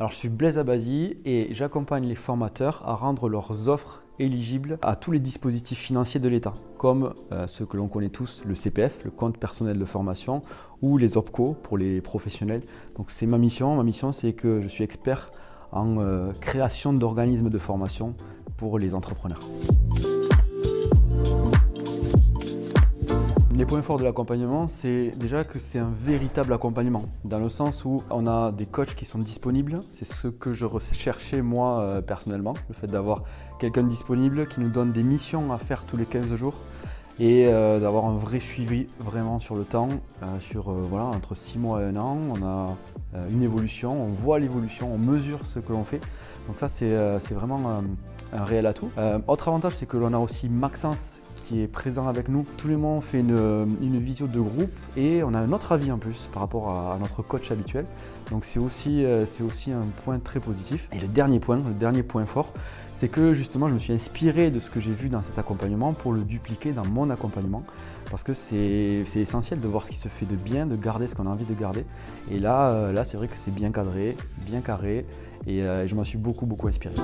Alors, je suis Blaise Abazi et j'accompagne les formateurs à rendre leurs offres éligibles à tous les dispositifs financiers de l'État, comme euh, ceux que l'on connaît tous, le CPF, le compte personnel de formation, ou les OPCO pour les professionnels. Donc, c'est ma mission. Ma mission, c'est que je suis expert en euh, création d'organismes de formation pour les entrepreneurs. Les points forts de l'accompagnement, c'est déjà que c'est un véritable accompagnement, dans le sens où on a des coachs qui sont disponibles. C'est ce que je recherchais moi euh, personnellement, le fait d'avoir quelqu'un disponible qui nous donne des missions à faire tous les 15 jours et euh, d'avoir un vrai suivi vraiment sur le temps, euh, sur voilà, entre 6 mois et 1 an. On a une évolution, on voit l'évolution, on mesure ce que l'on fait. Donc ça c'est vraiment un réel atout. autre avantage c'est que l'on a aussi Maxence qui est présent avec nous. Tous les mois, on fait une, vidéo de groupe et on a un autre avis en plus par rapport à, notre coach habituel. Donc c'est aussi, euh, aussi un point très positif. Et le dernier point, le dernier point fort, c'est que justement, je me suis inspiré de ce que j'ai vu dans cet accompagnement pour le dupliquer dans mon accompagnement. Parce que c'est essentiel de voir ce qui se fait de bien, de garder ce qu'on a envie de garder. Et là, euh, là c'est vrai que c'est bien cadré, bien carré, et euh, je m'en suis beaucoup, beaucoup inspiré.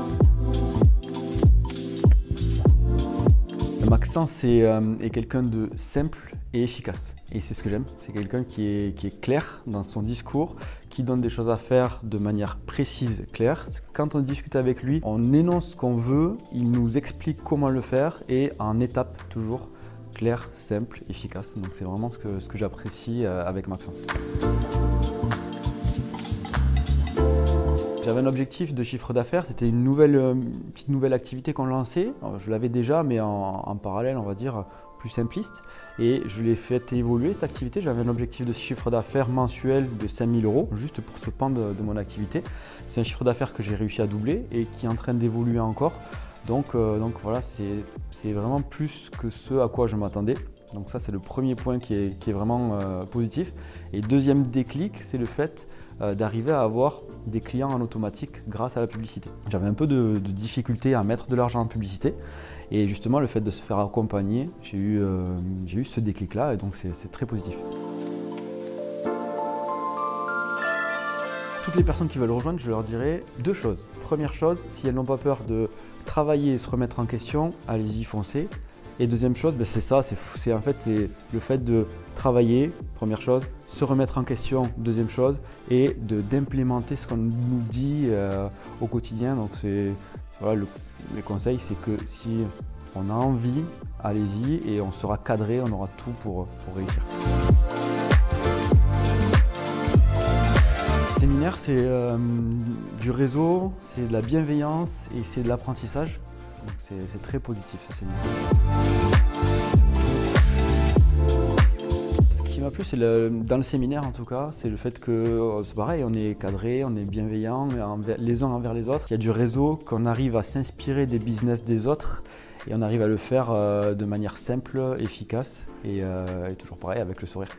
Maxence euh, est, quelqu'un de simple et efficace. Et c'est ce que j'aime. C'est quelqu'un qui est, clair dans son discours, qui donne des choses à faire de manière précise, claire. Quand on discute avec lui, on énonce ce qu'on veut, il nous explique comment le faire et en étape toujours clair, simple, efficace. Donc c'est vraiment ce que, ce que j'apprécie euh, avec Maxence. J'avais un objectif de chiffre d'affaires, c'était une nouvelle, euh, petite nouvelle activité qu'on lançait. Je l'avais déjà, mais en, parallèle, on va dire, plus simpliste. Et je l'ai fait évoluer cette activité. J'avais un objectif de chiffre d'affaires mensuel de 5000 euros, juste pour ce pan de, mon activité. C'est un chiffre d'affaires que j'ai réussi à doubler et qui est en train d'évoluer encore. Donc, euh, donc voilà, c'est vraiment plus que ce à quoi je m'attendais. Donc ça, c'est le premier point qui est, vraiment euh, positif. Et deuxième déclic, c'est le fait euh, d'arriver à avoir des clients en automatique grâce à la publicité. J'avais un peu de, difficulté à mettre de l'argent en publicité et justement le fait de se faire accompagner, j'ai eu, euh, eu ce déclic-là et donc c'est très positif. Toutes les personnes qui veulent rejoindre, je leur dirais deux choses. Première chose, si elles n'ont pas peur de travailler et se remettre en question, allez-y, foncez. Et deuxième chose, ben, c'est ça, c'est en fait le fait de travailler, première chose, se remettre en question, deuxième chose, et d'implémenter ce qu'on nous dit euh, au quotidien. Donc c'est voilà, le, mes conseils, c'est que si on a envie, allez-y et on sera cadré, on aura tout pour, pour réussir. séminaire, c'est euh, du réseau, c'est de la bienveillance et c'est de l'apprentissage. C'est très positif ce séminaire. Ce qui m'a plu, c'est dans le séminaire en tout cas, c'est le fait que euh, c'est pareil, on est cadré, on est bienveillant les uns envers les autres. Il y a du réseau, qu'on arrive à s'inspirer des business des autres et on arrive à le faire euh, de manière simple, efficace euh, et toujours pareil avec le sourire.